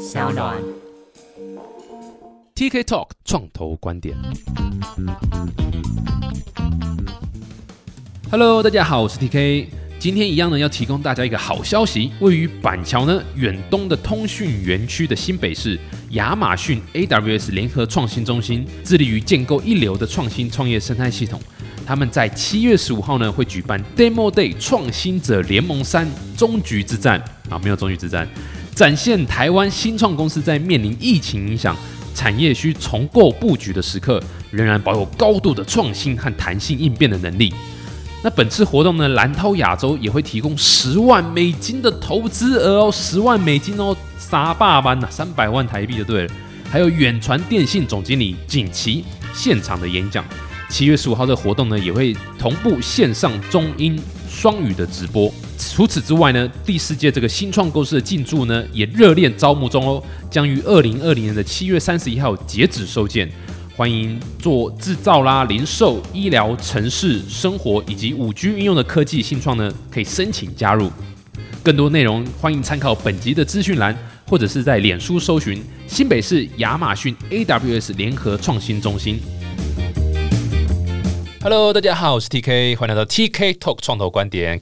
小暖。TK Talk 创投观点。Hello，大家好，我是 TK。今天一样呢，要提供大家一个好消息。位于板桥呢远东的通讯园区的新北市亚马逊 AWS 联合创新中心，致力于建构一流的创新创业生态系统。他们在七月十五号呢会举办 Demo Day 创新者联盟三终局之战啊，没有终局之战，展现台湾新创公司在面临疫情影响。产业需重构布局的时刻，仍然保有高度的创新和弹性应变的能力。那本次活动呢，蓝涛亚洲也会提供十万美金的投资额哦，十万美金哦，傻爸班呐，三百万台币就对了。还有远传电信总经理景琦现场的演讲。七月十五号的活动呢，也会同步线上中英双语的直播。除此之外呢，第四届这个新创公司的进驻呢，也热烈招募中哦，将于二零二零年的七月三十一号截止收件。欢迎做制造啦、零售、医疗、城市生活以及五 G 应用的科技新创呢，可以申请加入。更多内容欢迎参考本集的资讯栏，或者是在脸书搜寻新北市亚马逊 AWS 联合创新中心。Hello，大家好，我是 TK，欢迎来到 TK Talk 创投观点。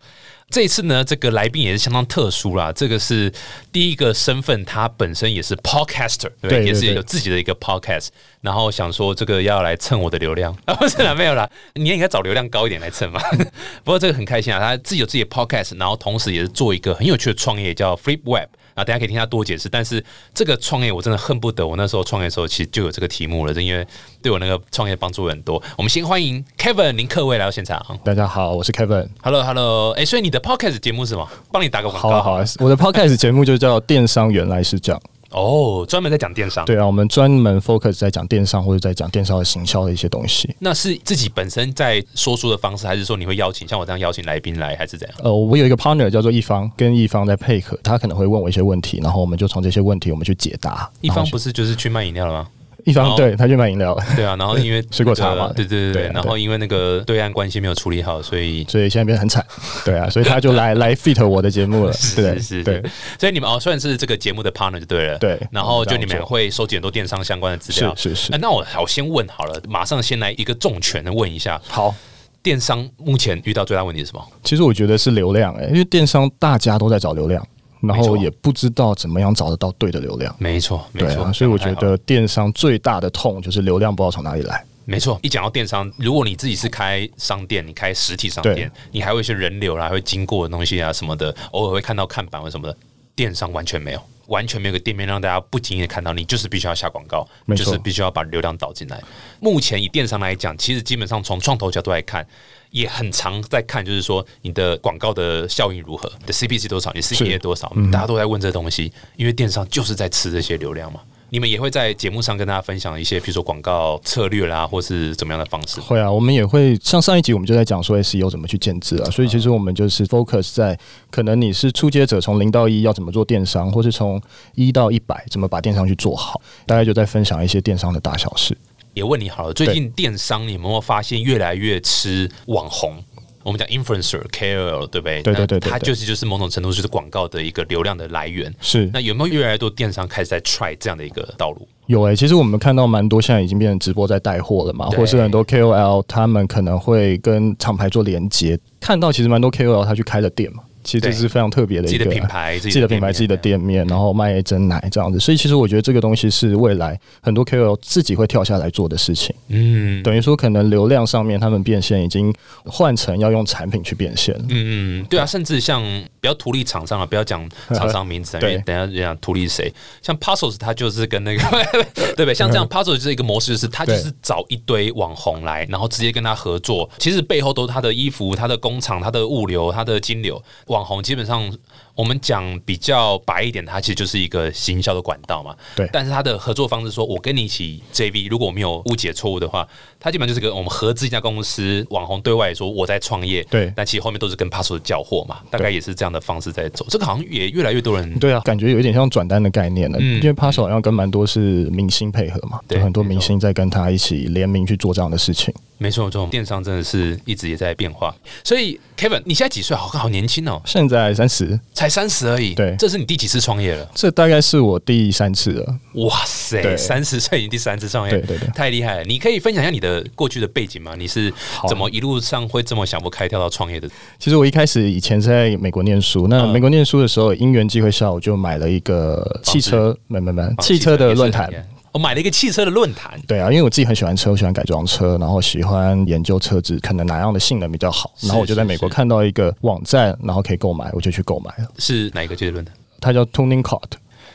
这一次呢，这个来宾也是相当特殊啦。这个是第一个身份，他本身也是 podcaster，对不对？对对也是有自己的一个 podcast。然后想说这个要来蹭我的流量啊，不是啦，没有啦，你也应该找流量高一点来蹭嘛。不过这个很开心啊，他自己有自己的 podcast，然后同时也是做一个很有趣的创业，叫 Flip Web。啊，大家可以听他多解释。但是这个创业我真的恨不得我那时候创业的时候，其实就有这个题目了，因为对我那个创业帮助很多。我们先欢迎 Kevin 林克威来到现场。大家好，我是 Kevin。Hello Hello，哎、所以你的 podcast 节目是什么？帮你打个广告。好啊，好啊，我的 podcast 节目就叫《电商原来是这样》。哦，专门在讲电商。对啊，我们专门 focus 在讲电商或者在讲电商的行销的一些东西。那是自己本身在说书的方式，还是说你会邀请像我这样邀请来宾来，还是怎样？呃，我有一个 partner 叫做一方，跟一方在配合，他可能会问我一些问题，然后我们就从这些问题我们去解答。一方不是就是去卖饮料了吗？一方对他去买饮料了，对啊，然后因为 水果茶嘛对对对然后因为那个对岸关系没有处理好，所以所以现在变得很惨。对啊，所以他就来来 fit 我的节目了。对是是对是，所以你们哦算是这个节目的 partner 就对了。对然后就你们会收集很多电商相关的资料。是是哎，那我好先问好了，马上先来一个重拳的问一下，好。电商目前遇到最大问题是什么？其实我觉得是流量、欸，因为电商大家都在找流量，然后也不知道怎么样找得到对的流量。没错，没错，对啊，所以我觉得电商最大的痛就是流量不知道从哪里来。没错，一讲到电商，如果你自己是开商店，你开实体商店，你还会一些人流啦，会经过的东西啊什么的，偶尔会看到看板或什么的。电商完全没有，完全没有个店面让大家不经意的看到，你就是必须要下广告，就是必须要把流量导进来。目前以电商来讲，其实基本上从创投角度来看，也很常在看，就是说你的广告的效应如何，你的 CPC 多少，你的 CPA 多少，大家都在问这东西，因为电商就是在吃这些流量嘛。你们也会在节目上跟大家分享一些，比如说广告策略啦，或是怎么样的方式。会啊，我们也会像上一集我们就在讲说 SEO 怎么去建制啊，所以其实我们就是 focus 在可能你是初阶者，从零到一要怎么做电商，或是从一到一百怎么把电商去做好，大概就在分享一些电商的大小事。也问你好了，最近电商你有没有发现越来越吃网红？我们讲 influencer、KOL，对不对？对对对它就是就是某种程度就是广告的一个流量的来源。是那有没有越来越多电商开始在 try 这样的一个道路？有诶、其实我们看到蛮多现在已经变成直播在带货了嘛，或是很多 KOL 他们可能会跟厂牌做连接，看到其实蛮多 KOL 他去开了店嘛，其实这是非常特别的自己一个的品牌，自己的品牌、自己的店面。然后卖真奶这样子，所以其实我觉得这个东西是未来很多 KOL 自己会跳下来做的事情。嗯等于说，可能流量上面他们变现已经换成要用产品去变现了。嗯嗯，对啊，甚至像不要图利厂商啊，不要讲厂商名字对为等一下讲图利谁。像 Puzzles，它就是跟那个 对不对？像这样 Puzzles 就是一个模式，就是它就是找一堆网红来，然后直接跟他合作。其实背后都是他的衣服、他的工厂、他的物流、他的金流。网网红基本上我们讲比较白一点，它其实就是一个行销的管道嘛。对但是它的合作方式说，我跟你一起 JV，如果我没有误解错误的话，它基本上就是跟我们合资一家公司，网红对外说我在创业，对但其实后面都是跟 Passo 交货嘛，大概也是这样的方式在走。这个好像也越来越多人对啊，感觉有一点像转单的概念了，嗯因为 p a s s 好像跟蛮多是明星配合嘛，对很多明星在跟他一起联名去做这样的事情。没错，这种电商真的是一直也在变化。所以 Kevin，你现在几岁？好看，好年轻哦，现在三十，才才三十而已。对这是你第几次创业了？这大概是我第三次了。哇塞，三十岁已经第三次创业，对对对太厉害了！你可以分享一下你的过去的背景吗？你是怎么一路上会这么想不开跳到创业的？其实我一开始以前是在美国念书，那嗯美国念书的时候，因缘机会下，我就买了一个汽车，没没没，汽车的论坛。。我买了一个汽车的论坛，对啊，因为我自己很喜欢车，我喜欢改装车，然后喜欢研究车子可能哪样的性能比较好，然后我就在美国看到一个网站，然后可以购买，我就去购买了。是哪一个汽车论坛？它叫 Tuning Cart，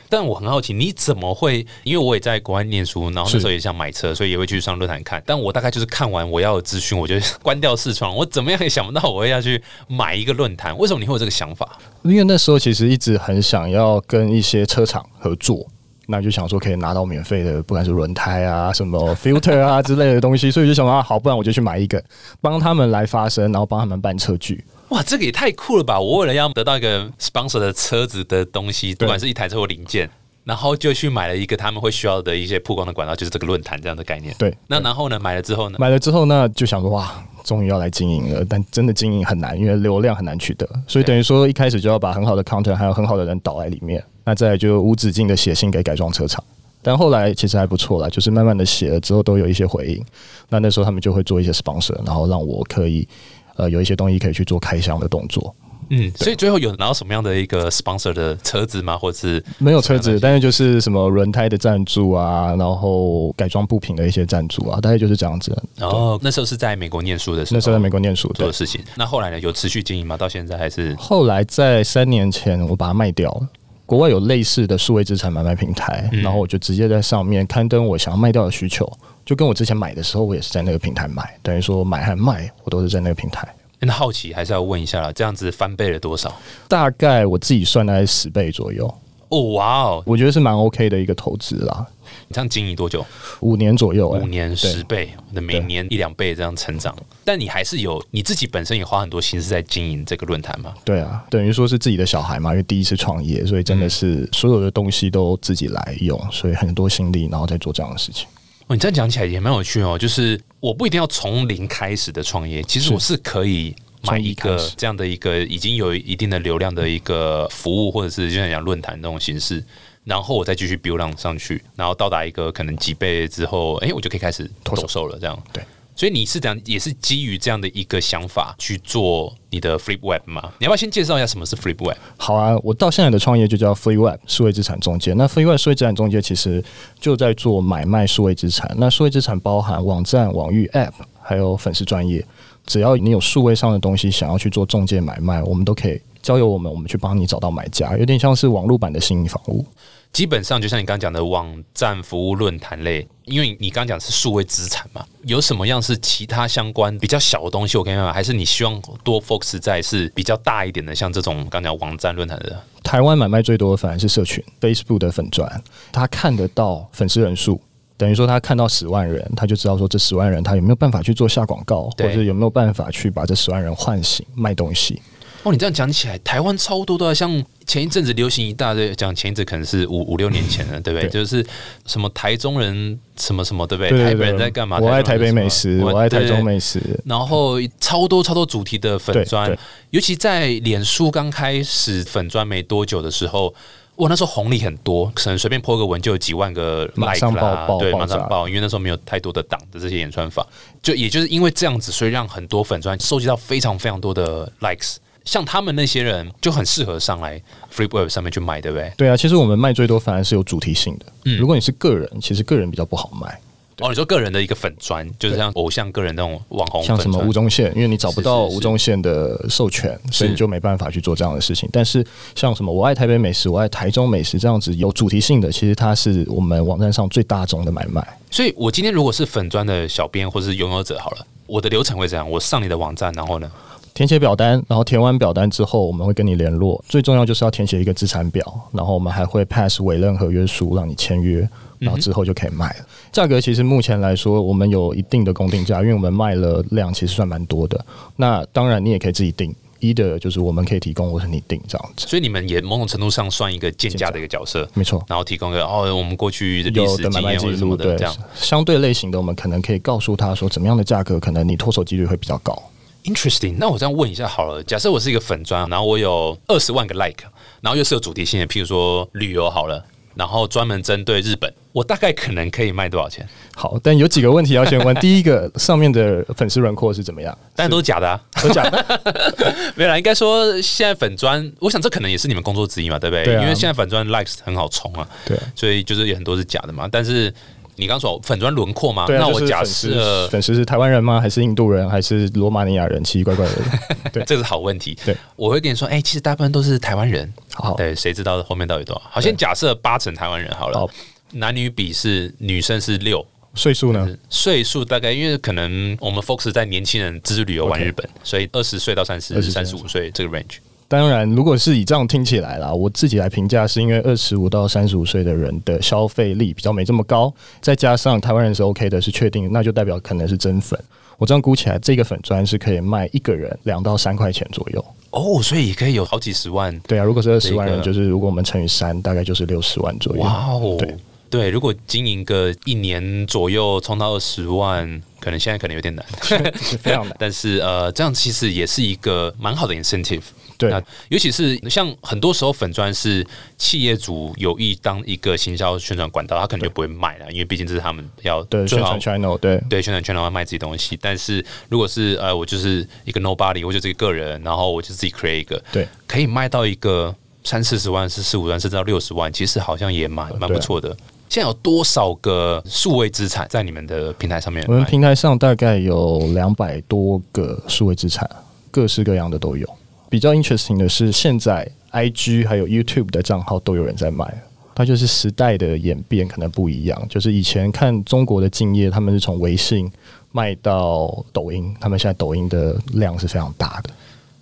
但我很好奇，你怎么会？因为我也在国外念书，然后那时候也想买车，所以也会去上论坛看。但我大概就是看完我要的资讯，我就关掉视窗。我怎么样也想不到我会要去买一个论坛。为什么你会有这个想法？因为那时候其实一直很想要跟一些车厂合作。那就想说可以拿到免费的，不管是轮胎啊、什么 filter 啊 之类的东西，所以就想啊，好，不然我就去买一个，帮他们来发声，然后帮他们办车具。哇，这个也太酷了吧！我为了要得到一个 sponsor 的车子的东西，不管是一台车或零件，然后就去买了一个他们会需要的一些曝光的管道，就是这个论坛这样的概念。对，那然后呢，买了之后呢？买了之后呢，就想说哇，终于要来经营了，但真的经营很难，因为流量很难取得，所以等于说一开始就要把很好的 content 还有很好的人导在里面，那再来就无止境的写信给改装车厂。但后来其实还不错啦，就是慢慢的写了之后都有一些回应。那那时候他们就会做一些 sponsor，然后让我可以呃有一些东西可以去做开箱的动作。嗯，所以最后有拿到什么样的一个 sponsor 的车子吗？或者是没有车子，但是就是什么轮胎的赞助啊，然后改装部品的一些赞助啊，大概就是这样子。哦，那时候是在美国念书的时候，那时候在美国念书，做的。事情。那后来呢？有持续经营吗？到现在还是？后来在三年前，我把它卖掉了。国外有类似的数位资产买卖平台，嗯然后我就直接在上面刊登我想要卖掉的需求，就跟我之前买的时候，我也是在那个平台买，等于说买和卖我都是在那个平台。那好奇还是要问一下啦，这样子翻倍了多少？大概我自己算大概十倍左右，哦，哇哦！我觉得是蛮 OK 的一个投资啦，你这样经营多久？五年左右、欸，五年十倍，那每年一两倍这样成长。但你还是有你自己本身也花很多心思在经营这个论坛嘛？对啊，等于说是自己的小孩嘛，因为第一次创业，所以真的是所有的东西都自己来用，所以很多心力，然后再做这样的事情。哦，你这样讲起来也蛮有趣哦。就是我不一定要从零开始的创业，其实我是可以买一个这样的一个已经有一定的流量的一个服务，或者是就像讲论坛那种形式。然后我再继续 build on 上去，然后到达一个可能几倍之后，哎，我就可以开始脱手了。这样对，所以你是这样，也是基于这样的一个想法去做你的 Flip Web 吗？你要不要先介绍一下什么是 Flip Web？好啊，我到现在的创业就叫 Free Web 数位资产中介。那 Free Web 数位资产中介其实就在做买卖数位资产。那数位资产包含网站、网域、App，还有粉丝专业。只要你有数位上的东西想要去做中介买卖，我们都可以交由我们，我们去帮你找到买家，有点像是网络版的新营房屋。基本上就像你刚刚讲的网站服务论坛类，因为你刚刚讲是数位资产嘛，有什么样是其他相关比较小的东西？我可以买，还是你希望多 focus 在是比较大一点的，像这种刚讲网站论坛的？台湾买卖最多的反而是社群 Facebook 的粉砖，他看得到粉丝人数，等于说他看到十万人，他就知道说这十万人他有没有办法去做下广告，或者有没有办法去把这十万人唤醒卖东西。哦，你这样讲起来，台湾超多的啊，像前一阵子流行一大堆，讲前一阵可能是五五六年前了，对不对？对就是什么台中人什么什么，对不对？对对台北人在干嘛？我爱台北美食，我爱台中。美食。然后超多超多主题的粉对砖，尤其在脸书刚开始粉砖没多久的时候，哇，那时候红利很多，可能随便 po 个文就有几万个 like 马上啦对，爆爆爆马上爆，因为那时候没有太多的档的这些演算法，就也就是因为这样子，所以让很多粉砖收集到非常非常多的 likes。像他们那些人就很适合上来 Free Web 上面去卖，对不对？对啊，其实我们卖最多反而是有主题性的。嗯如果你是个人，其实个人比较不好卖，哦，你说个人的一个粉砖，就是像偶像个人那种网红像什么吴宗宪，因为你找不到吴宗宪的授权，所以你就没办法去做这样的事情。但是像什么我爱台北美食，我爱台中美食这样子有主题性的，其实它是我们网站上最大众的买卖。所以我今天如果是粉砖的小编或是拥有者好了，我的流程会这样：我上你的网站，然后呢，填写表单，然后填完表单之后，我们会跟你联络。最重要就是要填写一个资产表，然后我们还会 pass 委任合约书让你签约，然后之后就可以卖了。价格其实目前来说，我们有一定的公定价，因为我们卖了量其实算蛮多的。那当然你也可以自己定，一的就是我们可以提供，或是你定这样子。所以你们也某种程度上算一个建价的一个角色，没错，然后提供一个哦，我们过去的历史有的买卖记经验或者什么录，的这样。，相对类型的，我们可能可以告诉他说，怎么样的价格可能你脱手几率会比较高。Interesting，那我这样问一下好了，假设我是一个粉砖，然后我有二十万个 like，然后又是有主题性的，譬如说旅游好了，然后专门针对日本，我大概可能可以卖多少钱？好，但有几个问题要先问。第一个，上面的粉丝轮廓是怎么样？但都是假的啊，都假的。没有啦，应该说现在粉砖，我想这可能也是你们工作之一嘛，对不对？对啊因为现在粉砖 likes 很好冲啊，对所以就是有很多是假的嘛。但是你刚说粉砖轮廓吗，对啊，那我假设粉丝是台湾人吗？还是印度人？还是罗马尼亚人？奇奇怪怪的人。对这是好问题。对，我会跟你说，哎、其实大部分都是台湾人。好，对，谁知道后面到底多少？好，先假设八成台湾人好了好，男女比是女生是六。岁数呢？岁数大概，因为可能我们 focus 在年轻人自助旅游玩日本所以二十岁到三十、20三十五岁这个 range。当然，如果是以这样听起来啦，我自己来评价，是因为二十五到三十五岁的人的消费力比较没这么高，再加上台湾人是 OK 的，是确定，那就代表可能是真粉。我这样估起来，这个粉砖是可以卖一个人两到三块钱左右。哦，所以也可以有好几十万。对啊，如果是二十万人，就是如果我们乘以三，大概就是六十万左右。哇哦，对对，如果经营个一年左右，冲到二十万，可能现在可能有点难。是非常难。但是呃，这样其实也是一个蛮好的 incentive。对那尤其是像很多时候粉砖是企业主有意当一个行销宣传管道，他可能就不会卖了，因为毕竟这是他们要宣传 channel，对对宣传圈要卖自己东西。但是如果是呃，我就是一个 nobody，我就是一个个人，然后我就自己 create 一个，对，可以卖到一个三四十万、四四五万，甚至到六十万，其实好像也蛮蛮不错的。现在有多少个数位资产在你们的平台上面？我们平台上大概有两百多个数位资产，各式各样的都有。比较 interesting 的是，现在 IG 还有 YouTube 的账号都有人在卖。它就是时代的演变可能不一样，就是以前看中国的敬业，他们是从微信卖到抖音，他们现在抖音的量是非常大的。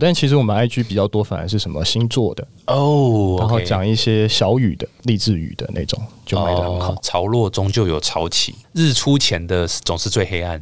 但其实我们 IG 比较多，反而是什么星座的，哦，然后讲一些小语的、励志语的那种，就卖的很好哦。潮落终究有潮起，日出前的总是最黑暗，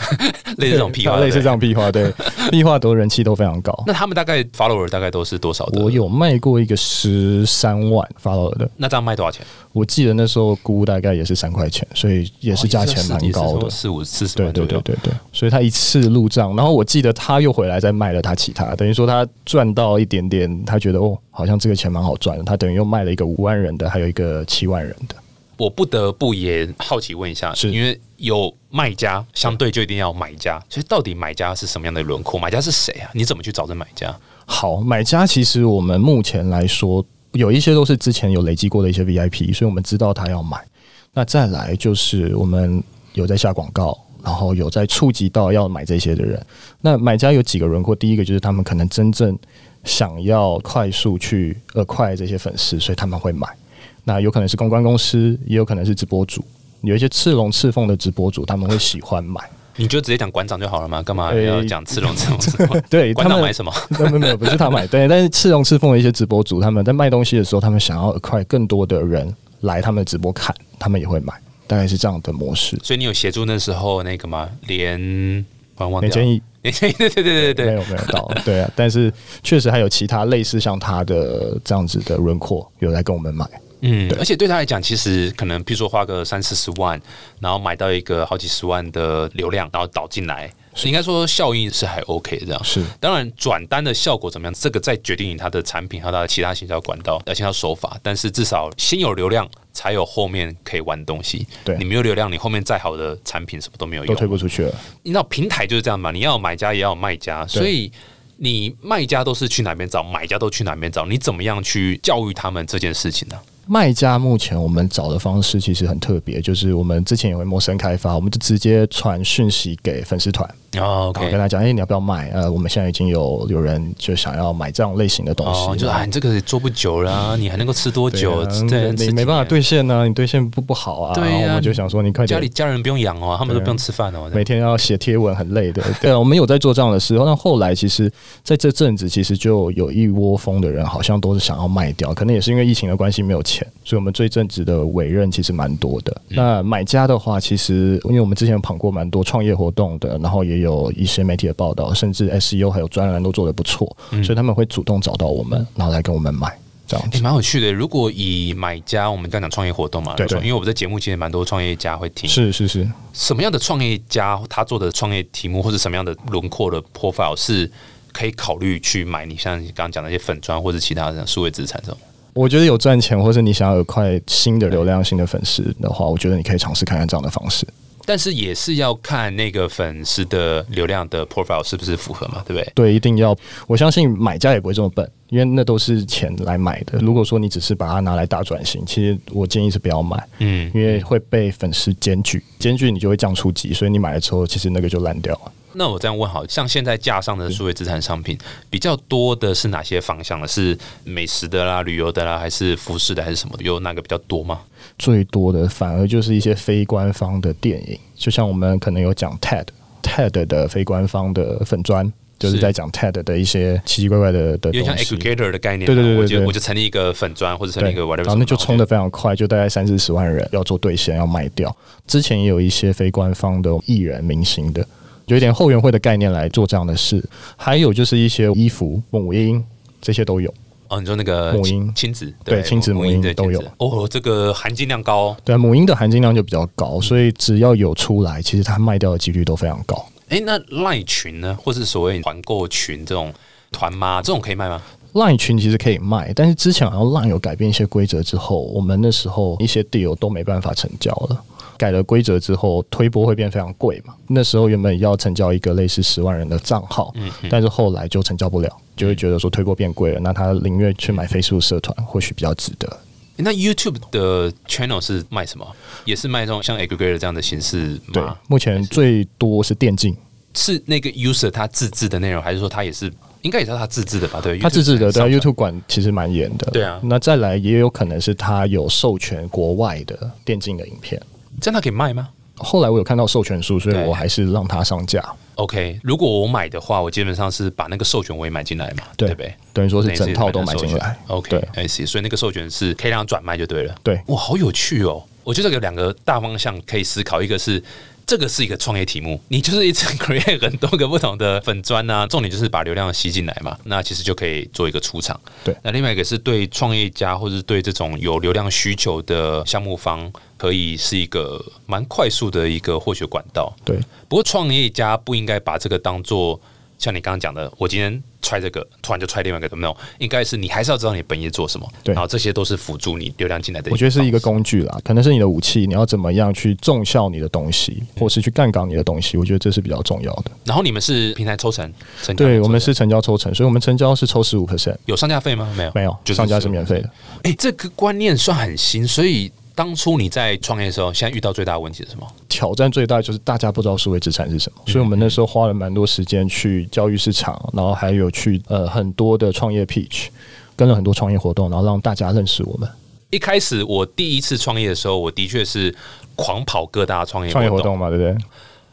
类似这种屁话，类似。这样屁话，对，屁话都人气都非常高。那他们大概 follower 大概都是多少的？我有卖过一个十三万 follower 的，那这样卖多少钱？我记得那时候估大概也是三块钱，所以也是价钱蛮高的。哦四五四十对万对。对对对对，所以他一次入账，然后我记得他又回来再卖了他其他，等于说他赚到一点点，他觉得哦，好像这个钱蛮好赚的，他等于又卖了一个五万人的，还有一个七万人的。我不得不也好奇问一下，是因为有卖家，相对就一定要有买家，所以到底买家是什么样的轮廓？买家是谁啊？你怎么去找这买家？好，买家其实我们目前来说，有一些都是之前有累积过的一些 VIP，所以我们知道他要买。那再来就是我们有在下广告，然后有在触及到要买这些的人。那买家有几个轮廓，第一个就是他们可能真正想要快速去呃快这些粉丝，所以他们会买。那有可能是公关公司，也有可能是直播主。有一些赤龙赤凤的直播主，他们会喜欢买。你就直接讲馆长就好了嘛，干嘛诶要讲赤龙赤凤？对他们馆长买什么？没有没有没有，不是他买，对，但是赤龙赤凤的一些直播主，他们在卖东西的时候，他们想要快更多的人来他们的直播看，他们也会买，大概是这样的模式。所以你有协助那时候那个吗？连我忘掉了。没建议连建议，对对对对对。没有没有到，对啊，但是确实还有其他类似像他的这样子的轮廓有来跟我们买，嗯，而且对他来讲，其实可能，比如说花个三四十万，然后买到一个好几十万的流量，然后导进来，应该说效应是还 OK 的这样。是当然，转单的效果怎么样，这个再决定它的产品和它的其他行销管道、呃行销手法。但是至少先有流量，才有后面可以玩的东西。对你没有流量，你后面再好的产品什么都没有都推用。不出去了。你知道平台就是这样嘛，你要有买家也要有卖家，所以。你卖家都是去哪边找，买家都去哪边找，你怎么样去教育他们这件事情呢？卖家目前我们找的方式其实很特别，就是我们之前也会陌生开发，我们就直接传讯息给粉丝团，哦然后跟他讲，哎、你要不要卖？呃，我们现在已经有有人就想要买这样类型的东西，哦，就啊，你这个也做不久了啊、你还能够吃多对久？啊对，你没办法兑现呢、你兑现不不好啊。对呀然后我们就想说，你快点家里家人不用养哦，他们都不用吃饭哦。每天要写贴文很累的。对啊，我们有在做这样的事。那后来其实在这阵子，其实就有一窝蜂的人好像都是想要卖掉，可能也是因为疫情的关系没有钱，所以我们最正直的委任其实蛮多的。那买家的话，其实因为我们之前有跑过蛮多创业活动的，然后也有一些媒体的报道，甚至 SEO 还有专栏都做得不错，所以他们会主动找到我们，然后来跟我们买这样也子。蛮有趣的。如果以买家，我们刚讲创业活动嘛，对对因为我们在节目其实蛮多创业家会听。是是是，什么样的创业家他做的创业题目，或者什么样的轮廓的 profile 是可以考虑去买你像你刚刚讲的那些粉砖或者其他的数位资产这种？我觉得有赚钱，或者你想要有块新的流量、新的粉丝的话，我觉得你可以尝试看看这样的方式。但是也是要看那个粉丝的流量的 profile 是不是符合嘛，对不对？对，一定要。我相信买家也不会这么笨，因为那都是钱来买的。如果说你只是把它拿来大转型，其实我建议是不要买，嗯，因为会被粉丝检举，检举你就会降初级，所以你买了之后，其实那个就烂掉了。那我这样问，好像现在架上的数位资产商品比较多的是哪些方向呢？是美食的啦、旅游的啦，还是服饰的，还是什么的？有哪个比较多吗？最多的反而就是一些非官方的电影，就像我们可能有讲 TED，TED 的非官方的粉砖，就是在讲 TED 的一些奇奇怪怪的的有点像 aggregator 的概念。对对对对，我就成立一个粉砖或者成立一个 whatever，然后那就冲的非常快，就大概三四十万人要做兑现要卖掉。之前也有一些非官方的艺人明星的。有一点后援会的概念来做这样的事，还有就是一些衣服、母婴这些都有。哦，你说那个母婴亲子对亲子母婴的都有。哦，这个含金量高。对，母婴的含金量就比较高，所以只要有出来，其实它卖掉的几率都非常高。哎，那赖群呢，或是所谓团购群这种团妈这种可以卖吗？赖群其实可以卖，但是之前好像赖有改变一些规则之后，我们那时候一些 deal 都没办法成交了。改了规则之后，推播会变非常贵嘛？那时候原本要成交一个类似十万人的账号，嗯，但是后来就成交不了，就会觉得说推播变贵了，那他宁愿去买 Facebook 社团，或许比较值得。那 YouTube 的 channel 是卖什么？也是卖这种像 Aggregator 这样的形式吗？对，目前最多是电竞，是那个 user 他自制的内容，还是说他也是应该也是他自制的吧？对，他自制的，对 YouTube 管其实蛮严的。对啊，那再来也有可能是他有授权国外的电竞的影片，这样他可以卖吗？后来我有看到授权书，所以我还是让他上架。OK，如果我买的话，我基本上是把那个授权我也买进来嘛，对不对？等于说是整套都买进来。OK，I see。所以那个授权是可以让转卖就对了。对，哇，好有趣哦！我觉得有两个大方向可以思考，一个是。这个是一个创业题目，你就是一直 create 很多个不同的粉砖啊，重点就是把流量吸进来嘛，那其实就可以做一个出场。对，那另外一个是对创业家或者对这种有流量需求的项目方，可以是一个蛮快速的一个获取管道。对，不过创业家不应该把这个当做。像你刚刚讲的，我今天踹这个，突然就踹另外一个，没有？应该是你还是要知道你本业做什么，对，然后这些都是辅助你流量进来的。我觉得是一个工具啦，可能是你的武器，你要怎么样去重效你的东西，或是去干岗你的东西，我觉得这是比较重要的。然后你们是平台抽成，对，我们是成交抽成，所以我们成交是抽十五 percent，有上架费吗？没有，没有，就上架是免费的。哎，这个观念算很新，所以。当初你在创业的时候，现在遇到最大的问题是什么？挑战最大就是大家不知道数位资产是什么，所以我们那时候花了蛮多时间去教育市场，然后还有去呃很多的创业 pitch，跟了很多创业活动，然后让大家认识我们。一开始我第一次创业的时候，我的确是狂跑各大创业创业活动嘛，对不对？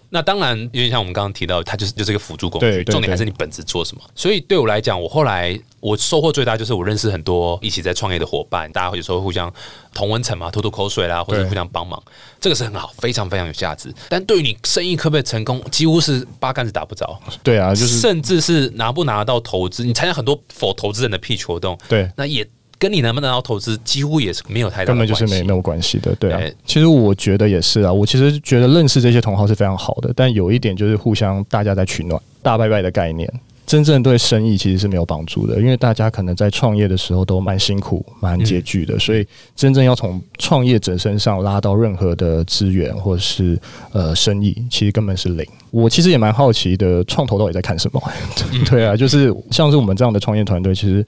那当然，因为像我们刚刚提到，它就是就是一个辅助工具，重点还是你本职做什么。所以对我来讲，我后来我收获最大就是我认识很多一起在创业的伙伴，大家有时候互相同温层嘛，吐吐口水啦，或者互相帮忙，这个是很好，非常非常有价值。但对于你生意可不可以成功，几乎是八竿子打不着。对啊，就是甚至是拿不拿到投资，你参加很多否投资人的 pitch 活动，对，那也。跟你能不能到投资几乎也是没有太大，根本就是没没有关系的，对啊。其实我觉得也是啊，我其实觉得认识这些同行是非常好的，但有一点就是互相大家在取暖，大拜拜的概念，真正对生意其实是没有帮助的，因为大家可能在创业的时候都蛮辛苦、蛮拮据的，所以真正要从创业者身上拉到任何的资源或者是呃生意，其实根本是零。我其实也蛮好奇的，创投到底在看什么？对啊，就是像是我们这样的创业团队，其实。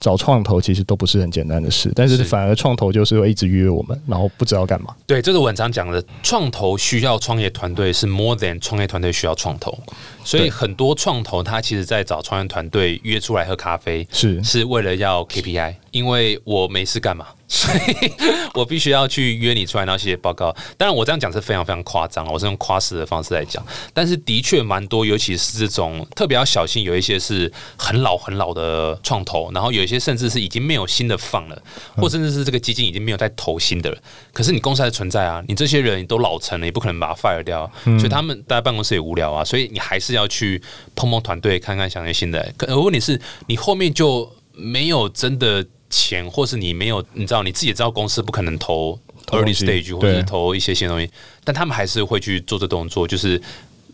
找创投其实都不是很简单的事，但是反而创投就是会一直约我们，然后不知道干嘛。对，这是我常讲的，创投需要创业团队是 more than 创业团队需要创投，所以很多创投他其实在找创业团队约出来喝咖啡，是是为了要 KPI，因为我没事干嘛。所以我必须要去约你出来，然后写报告。当然，我这样讲是非常非常夸张我是用夸饰的方式来讲。但是的确蛮多，尤其是这种特别要小心，有一些是很老很老的创投，然后有一些甚至是已经没有新的放了，或甚至是这个基金已经没有在投新的了。可是你公司还存在啊，你这些人都老成了，也不可能把它 fire 掉，所以他们待在办公室也无聊啊。所以你还是要去碰碰团队，看看想些新的。可问题是，你后面就没有真的。钱，或是你没有，你知道你自己也知道，公司不可能投 early stage 或者投一些新东西，但他们还是会去做这动作，就是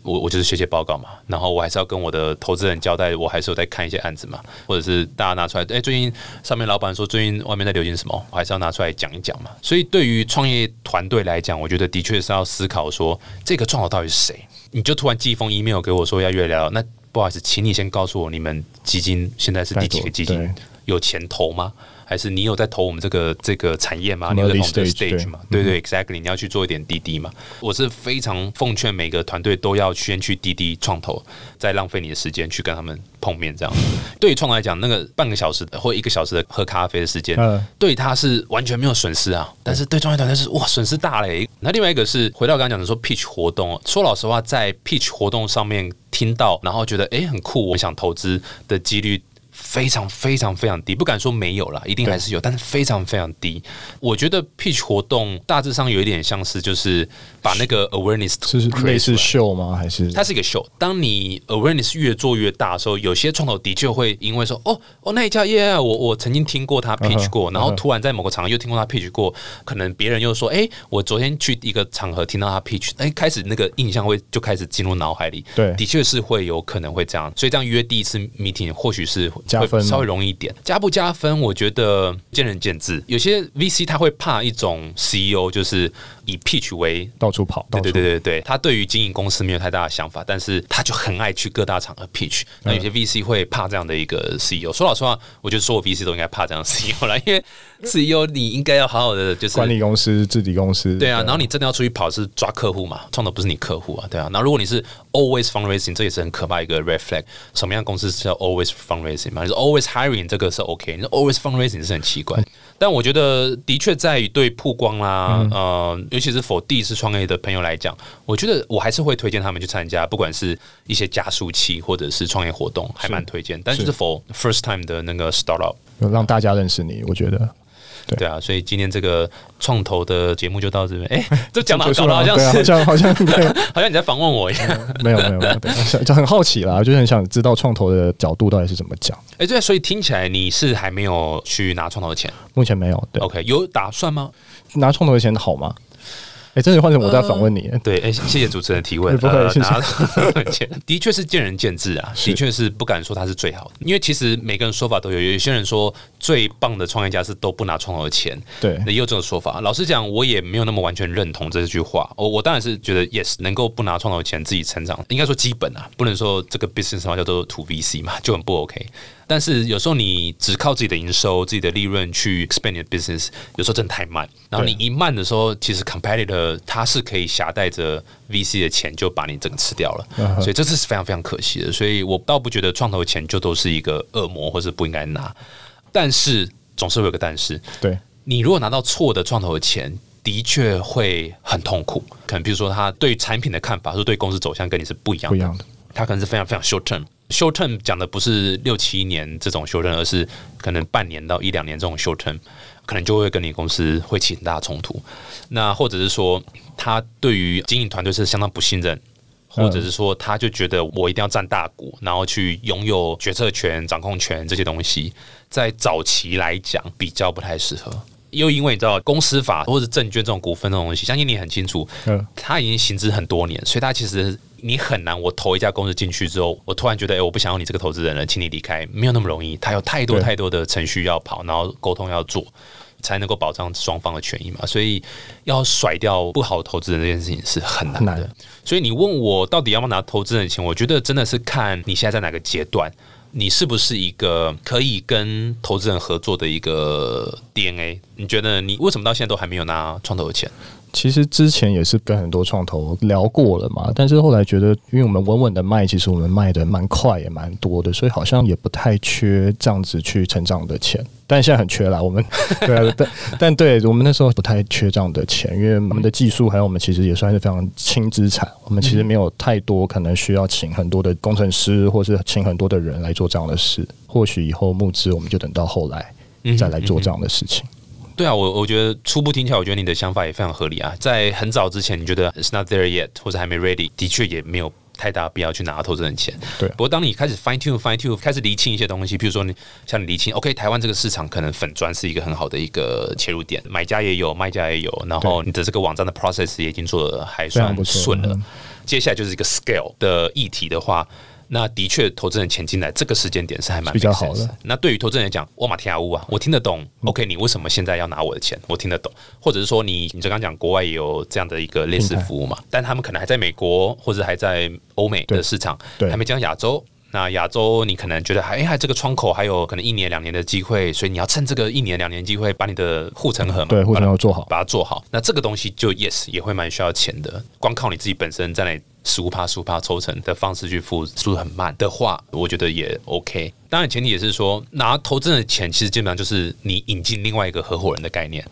我我就是写写报告嘛，然后我还是要跟我的投资人交代，我还是有在看一些案子嘛，或者是大家拿出来，哎，最近上面老板说最近外面在流行什么，我还是要拿出来讲一讲嘛。所以对于创业团队来讲，我觉得的确是要思考说，这个创投到底是谁？你就突然寄一封 email 给我说要约聊，那不好意思，请你先告诉我你们基金现在是第几个基金，有钱投吗？还是你有在投我们这个这个产业吗？你有在投我们的 stage 吗？对对，exactly，你要去做一点滴滴嘛。我是非常奉劝每个团队都要先去滴滴创投，再浪费你的时间去跟他们碰面，这样。对于创投来讲，那个半个小时或一个小时的喝咖啡的时间，对他是完全没有损失啊。但是对创业团队是哇，损失大嘞。那另外一个是回到刚刚讲的说 pitch 活动，说老实话，在 pitch 活动上面听到，然后觉得哎很酷，我想投资的几率。非常非常非常低，不敢说没有了，一定还是有，但是非常非常低。我觉得 pitch 活动大致上有一点像是，就是把那个 awareness 是类似秀吗？还是它是一个秀？当你 awareness 越做越大的时候，有些创投的确会因为说，哦哦，那一家业，我我曾经听过他 pitch 过，然后突然在某个场合又听过他 pitch 过，可能别人又说，哎，我昨天去一个场合听到他 pitch，哎，开始那个印象会就开始进入脑海里。对，的确是会有可能会这样，所以这样约第一次 meeting 或许是。加分稍微容易一点，加不加分？我觉得见仁见智。有些 VC 他会怕一种 CEO，就是以 pitch 为到处跑。对对对对对，他对于经营公司没有太大的想法，但是他就很爱去各大场合 pitch。那有些 VC 会怕这样的一个 CEO。说老实话，我觉得所有 VC 都应该怕这样的 CEO 了，因为 CEO 你应该要好好的就是管理公司、治理公司。对啊，然后你真的要出去跑是抓客户嘛？创的不是你客户啊，对啊。然后如果你是 always fundraising，这也是很可怕一个 red flag。什么样公司是要 always fundraising？是 always hiring 这个是 OK，你说 always fundraising 是很奇怪，但我觉得的确在于对曝光啦，呃，尤其是否第一次创业的朋友来讲，我觉得我还是会推荐他们去参加，不管是一些加速器或者是创业活动，还蛮推荐。但是否 first time 的那个 startup，让大家认识你，我觉得。对啊，所以今天这个创投的节目就到这边。哎，这讲的搞得好像是，好像 好像 好像你在访问我一样。没有没有没有，就很好奇啦，就很想知道创投的角度到底是怎么讲。哎，对，所以听起来你是还没有去拿创投的钱，目前没有。对，OK，有打算吗？拿创投的钱好吗？哎，真的换成我在访问你，对，哎，谢谢主持人提问。不会，谢谢 的确是见仁见智啊，的确是不敢说他是最好的，因为其实每个人说法都有，有些人说最棒的创业家是都不拿创投的钱，对，也有这种说法。老实讲，我也没有那么完全认同这句话。我我当然是觉得，yes，能够不拿创投的钱自己成长，应该说基本啊，不能说这个 business 什么叫做 to VC 嘛，就很不 OK。但是有时候你只靠自己的营收、自己的利润去 expand 你的 business，有时候真的太慢。然后你一慢的时候，其实 competitor 它是可以携带着 VC 的钱就把你整个吃掉了。所以这次是非常非常可惜的。所以我倒不觉得创投钱就都是一个恶魔，或是不应该拿。但是总是会有个但是，对你如果拿到错的创投的钱，的确会很痛苦。可能比如说他对产品的看法，是对公司走向跟你是不一样的，他可能是非常非常 short term。Short term 讲的不是六七年这种 short term，而是可能半年到一两年这种 short term，可能就会跟你公司会起很大的冲突。那或者是说，他对于经营团队是相当不信任，或者是说，他就觉得我一定要占大股，然后去拥有决策权、掌控权这些东西，在早期来讲比较不太适合。又因为你知道公司法或者证券这种股份这种东西，相信你很清楚，嗯，他已经行之很多年，所以他其实你很难。我投一家公司进去之后，我突然觉得，哎，我不想要你这个投资人了，请你离开，没有那么容易。他有太多太多的程序要跑，然后沟通要做，才能够保障双方的权益嘛。所以要甩掉不好投资人这件事情是很难的。所以你问我到底要不要拿投资人的钱，我觉得真的是看你现在在哪个阶段。你是不是一个可以跟投资人合作的一个 DNA？你觉得你为什么到现在都还没有拿创投的钱？其实之前也是跟很多创投聊过了嘛，但是后来觉得，因为我们稳稳的卖，其实我们卖的蛮快也蛮多的，所以好像也不太缺这样子去成长的钱。但现在很缺啦，我们 对啊，但但对我们那时候不太缺这样的钱，因为我们的技术还有我们其实也算是非常轻资产，我们其实没有太多可能需要请很多的工程师，或是请很多的人来做这样的事。或许以后募资，我们就等到后来再来做这样的事情。对啊，我我觉得初步听起来，我觉得你的想法也非常合理啊。在很早之前，你觉得 it's not there yet，或者还没 ready，的确也没有太大必要去拿投资人钱。对。不过当你开始 fine tune fine tune，开始厘清一些东西，比如说你像你厘清，OK，台湾这个市场可能粉砖是一个很好的一个切入点，买家也有，卖家也有，然后你的这个网站的 process 也已经做的还算顺了。接下来就是一个 scale 的议题的话。那的确，投资人钱进来这个时间点是还蛮比较好的。那对于投资人来讲，沃马提亚乌啊，我听得懂。OK，你为什么现在要拿我的钱？我听得懂。或者是说，你你刚刚讲国外也有这样的一个类似服务嘛？但他们可能还在美国或者还在欧美的市场，还没讲亚洲。那亚洲你可能觉得还还这个窗口还有可能一年两年的机会，所以你要趁这个一年两年机会把你的护城河嘛，对护城河做好，把它做好。那这个东西就 yes 也会蛮需要钱的。光靠你自己本身在那。十五趴、十五趴抽成的方式去付，速度很慢的话，我觉得也 OK。当然，前提也是说拿投资人的钱，其实基本上就是你引进另外一个合伙人的概念，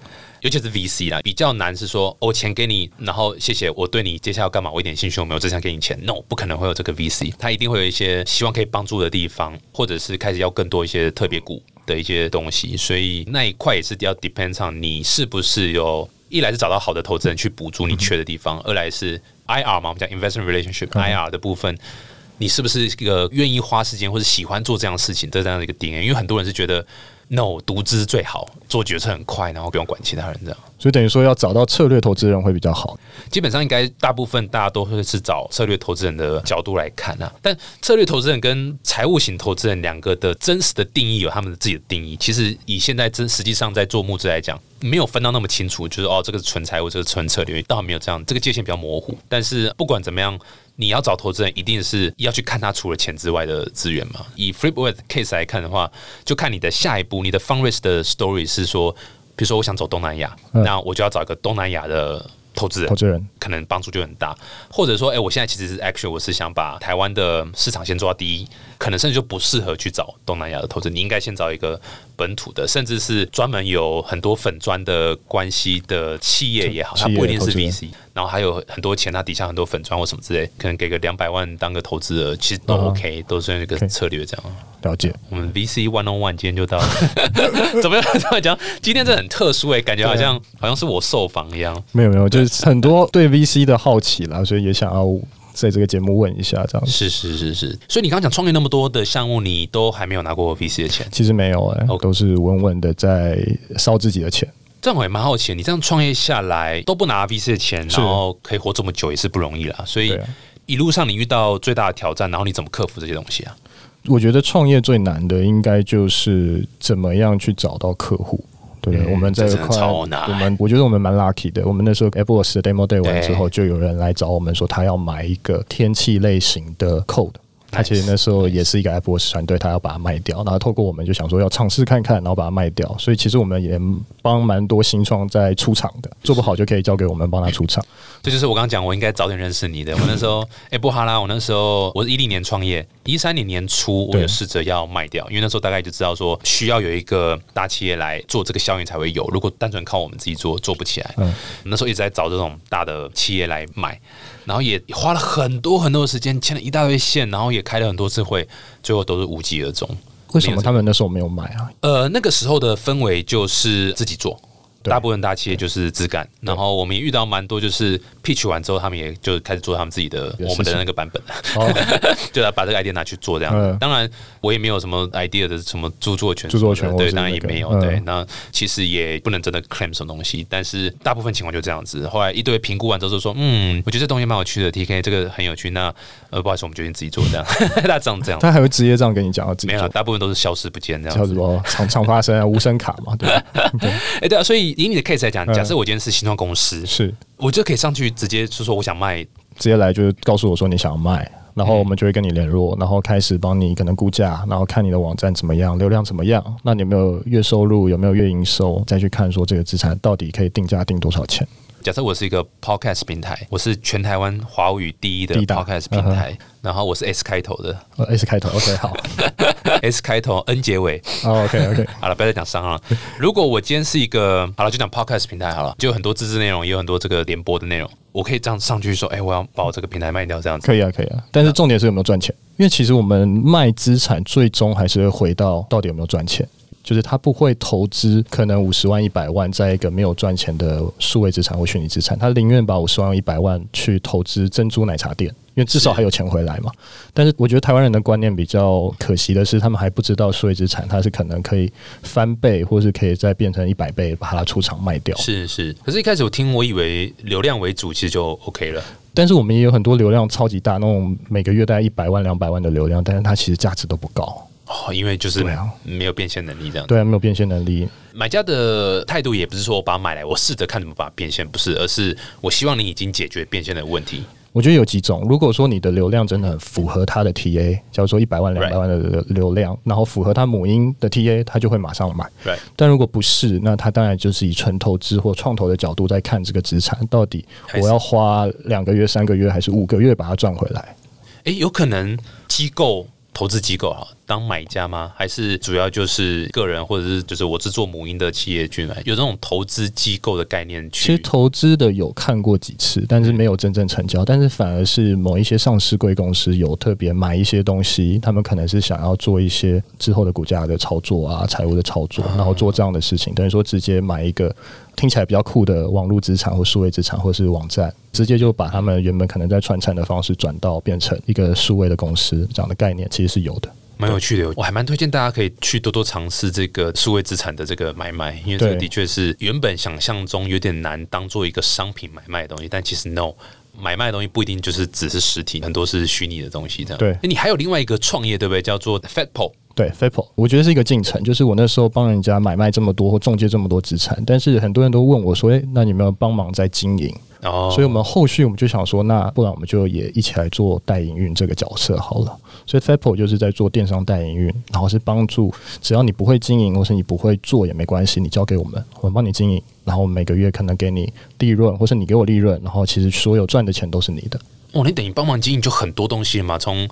尤其是 VC 啦，比较难是说我钱给你，然后谢谢，我对你接下来要干嘛，我一点兴趣都没有，只想给你钱。No，不可能会有这个 VC，他一定会有一些希望可以帮助的地方，或者是开始要更多一些特别股的一些东西，所以那一块也是要 depends on 你是不是有，一来是找到好的投资人去补足你缺的地方，二来是。I R 嘛，我们讲 investment relationship，I R 的部分，你是不是一个愿意花时间或者喜欢做这样的事情的这样的一个点？因为很多人是觉得，no，独资最好，做决策很快，然后不用管其他人这样。所以等于说要找到策略投资人会比较好。基本上应该大部分大家都会是找策略投资人的角度来看啊。但策略投资人跟财务型投资人两个的真实的定义有他们的自己的定义。其实以现在真实际上在做募资来讲，没有分到那么清楚，就是哦，这个是纯财务，这个纯策略，倒没有这样，这个界限比较模糊。但是不管怎么样，你要找投资人，一定是要去看他除了钱之外的资源嘛。以 Flipwith case 来看的话，就看你的下一步，你的 fundraise 的 story 是说。比如说，我想走东南亚，那我就要找一个东南亚的投资人，投资人可能帮助就很大。或者说，哎，我现在其实是 actually 我是想把台湾的市场先做到第一，可能甚至就不适合去找东南亚的投资。你应该先找一个本土的，甚至是专门有很多粉砖的关系的企业也好，它不一定是 VC。然后还有很多钱，它底下很多粉砖或什么之类，可能给个两百万当个投资额，其实都 OK，都是一个策略这样。了解。我们 VC One on One 今天就到，怎么样？怎么讲？今天这很特殊哎，感觉好像好像是我受访一样。没有没有，就是很多对 VC 的好奇啦，所以也想要在这个节目问一下这样。是是是是，所以你刚刚讲创业那么多的项目，你都还没有拿过 VC 的钱？其实没有哎，都是稳稳的在烧自己的钱。这样我也蛮好奇，你这样创业下来都不拿 VC 的钱，然后可以活这么久也是不容易啦。所以一路上你遇到最大的挑战，然后你怎么克服这些东西啊？我觉得创业最难的应该就是怎么样去找到客户。对，我们这一块，我们我觉得我们蛮 lucky 的。我们那时候 Apple 的 demo day 完之后，就有人来找我们说他要买一个天气类型的 code。他其实那时候也是一个 Apple 团队，他要把它卖掉，然后透过我们就想说要尝试看看，然后把它卖掉。所以其实我们也帮蛮多新创在出场的，做不好就可以交给我们帮他出场。这就是我刚刚讲，我应该早点认识你的。我那时候，哎，布哈拉，我那时候我是一零年创业，一三年年初我有试着要卖掉，因为那时候大概就知道说需要有一个大企业来做这个效应才会有，如果单纯靠我们自己做做不起来。嗯，那时候一直在找这种大的企业来买。然后也花了很多很多的时间，牵了一大堆线，然后也开了很多次会，最后都是无疾而终。为什么他们那时候没有买啊？呃，那个时候的氛围就是自己做，大部分大企业就是质感。然后我们也遇到蛮多，就是 pitch 完之后，他们也就开始做他们自己的我们的那个版本，就要 把这个 idea 拿去做这样。当然，我也没有什么 idea 的什么著作权，著作权对，当然也没有。对，那其实也不能真的 claim 什么东西，但是大部分情况就这样子。后来一堆评估完之后说，嗯，我觉得这东西蛮有趣的，TK 这个很有趣。那呃，不好意思，我们决定自己做这样。他这样这样，他还会直接这样跟你讲，没有，大部分都是消失不见这样。消失不常常发生啊，无声卡嘛，对。哎，对啊，所以以你的 case 来讲，假设我今天是新创公司，是，我就可以上去直接就说我想卖，直接来就是告诉我说你想要卖，然后我们就会跟你联络，然后开始帮你可能估价，然后看你的网站怎么样，流量怎么样，那你有没有月收入，有没有月营收，再去看说这个资产到底可以定价定多少钱。假设我是一个 podcast 平台，我是全台湾华语第一的 podcast 平台，然后我是 S 开头的，S 开头，OK，好 ，S 开头，N 结尾，OK，OK，好了，不要再讲商了。如果我今天是一个，好了，就讲 podcast 平台好了，就有很多自制内容，也有很多这个联播的内容，我可以这样上去说，哎，我要把我这个平台卖掉，这样子可以啊，可以啊。但是重点是有没有赚钱，因为其实我们卖资产，最终还是会回到到底有没有赚钱。就是他不会投资可能五十万一百万在一个没有赚钱的数位资产或虚拟资产，他宁愿把五十万一百万去投资珍珠奶茶店，因为至少还有钱回来嘛。但是我觉得台湾人的观念比较可惜的是，他们还不知道数位资产它是可能可以翻倍，或是可以再变成一百倍，把它出厂卖掉。是是，可是一开始我听我以为流量为主，其实就 OK 了。但是我们也有很多流量超级大，那种每个月大概一百万、两百万的流量，但是它其实价值都不高。哦，因为就是没有变现能力这样。对啊，没有变现能力。买家的态度也不是说我把它买来，我试着看怎么把它变现，不是，而是我希望你已经解决变现的问题。我觉得有几种，如果说你的流量真的很符合它的 TA，假如说一百万、两百万的流流量，然后符合它母婴的 TA，他就会马上买。但如果不是，那他当然就是以纯投资或创投的角度在看这个资产，到底我要花两个月、三个月还是五个月把它赚回来？诶，有可能机构投资机构哈当买家吗？还是主要就是个人或者是就是我是做母婴的企业去买？有这种投资机构的概念去？其实投资的有看过几次，但是没有真正成交。但是反而是某一些上市贵公司有特别买一些东西，他们可能是想要做一些之后的股价的操作啊、财务的操作，然后做这样的事情，等于说直接买一个听起来比较酷的网络资产或数位资产或是网站，直接就把他们原本可能在传产的方式转到变成一个数位的公司这样的概念，其实是有的。蛮有趣的，我还蛮推荐大家可以去多多尝试这个数位资产的这个买卖，因为这个的确是原本想象中有点难当做一个商品买卖的东西，但其实 no。买卖的东西不一定就是只是实体，很多是虚拟的东西。这样，对你还有另外一个创业，对不对？叫做 Fatpo，对 Fatpo，我觉得是一个进程，就是我那时候帮人家买卖这么多或中介这么多资产，但是很多人都问我说：“诶，那你有没有帮忙在经营？”哦，所以我们后续我们就想说，那不然我们就也一起来做代营运这个角色好了。所以 f a p o 就是在做电商代营运，然后是帮助只要你不会经营或是你不会做也没关系，你交给我们，我们帮你经营，然后每个月可能给你利润，或是你给我利润，然后其实所有赚的钱都是你的。哦，你等于帮忙经营就很多东西嘛，从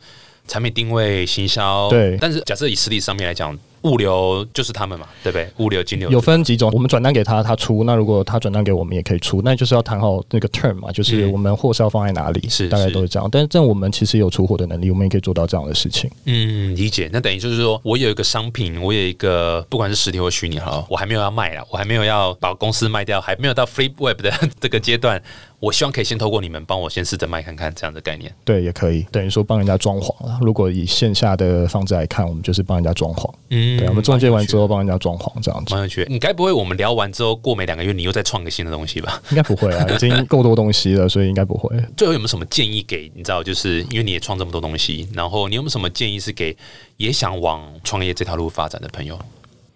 产品定位、行销，对但是假设以实体上面来讲，物流就是他们嘛，对不对？物流、金流有分几种，我们转单给他，他出。那如果他转单给我们，也可以出。那就是要谈好那个 term 嘛，就是嗯我们货是要放在哪里，是大概都是这样。但是这样我们其实有出货的能力，我们也可以做到这样的事情。嗯，理解。那等于就是说我有一个商品，我有一个不管是实体或虚拟哈，我还没有要卖了，我还没有要把公司卖掉，还没有到 free web 的这个阶段，我希望可以先透过你们帮我先试着卖看看这样的概念。对，也可以等于说帮人家装潢了。如果以线下的方式来看，我们就是帮人家装潢。嗯对，我们中介完之后帮人家装潢这样子，蛮有趣。你该不会我们聊完之后过没两个月，你又再创个新的东西吧？应该不会啊，已经够多东西了，所以应该不会。最后有没有什么建议给你知道？就是因为你也创这么多东西，然后你有没有什么建议是给也想往创业这条路发展的朋友？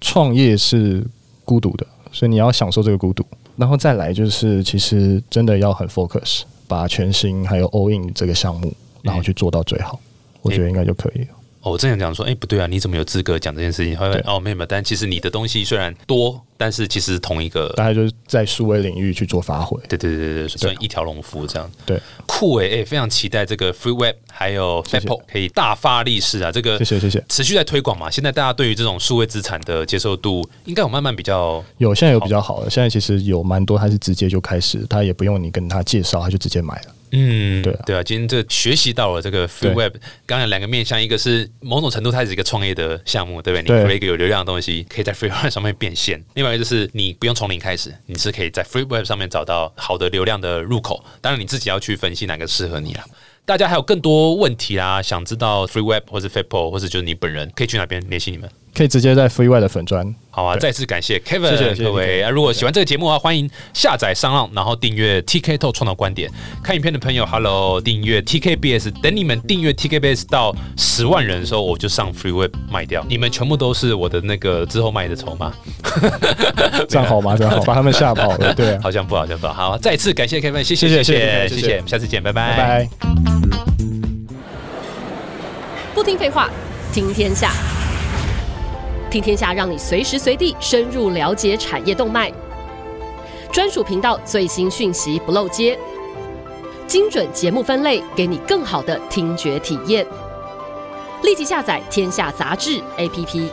创业是孤独的，所以你要享受这个孤独。然后再来就是，其实真的要很 focus，把全心还有 all in 这个项目，然后去做到最好，我觉得应该就可以了。哦，我正想讲说，哎、不对啊，你怎么有资格讲这件事情？后来哦，没有没有，但其实你的东西虽然多，但是其实是同一个，大概就是在数位领域去做发挥。对对对对对，算一条龙服务这样。对，酷诶、哎、非常期待这个 Free Web 还有 Apple 可以大发力势啊！这个谢谢谢谢。持续在推广嘛。现在大家对于这种数位资产的接受度，应该有慢慢比较有现在有比较好的，现在其实有蛮多，他是直接就开始，他也不用你跟他介绍，他就直接买了。嗯，对啊对啊，今天这学习到了这个 Free Web，刚才两个面向，一个是某种程度它是一个创业的项目，对不对？你对 create 一个有流量的东西，可以在 Free Web 上面变现；另外一个就是你不用从零开始，你是可以在 Free Web 上面找到好的流量的入口。当然你自己要去分析哪个适合你啦。大家还有更多问题啦，想知道 Free Web 或是 Fapo 或者就是你本人可以去哪边联系你们？可以直接在 free 外的粉砖。好啊，再次感谢 Kevin 谢谢各位、啊。如果喜欢这个节目啊，欢迎下载商浪，然后订阅 TK 透创造观点。看影片的朋友，Hello，订阅 TKBS。等你们订阅 TKBS 到十万人的时候，我就上 Freeway 卖掉。你们全部都是我的那个之后卖的筹码，这样好吗？这样好，把他们吓跑了。对、好像不好，像不好。好，再次感谢 Kevin，谢谢谢谢谢谢，下次见，拜拜拜,拜。不听废话，听天下。听天下让你随时随地深入了解产业动脉，专属频道最新讯息不漏接，精准节目分类，给你更好的听觉体验。立即下载《天下杂志》APP。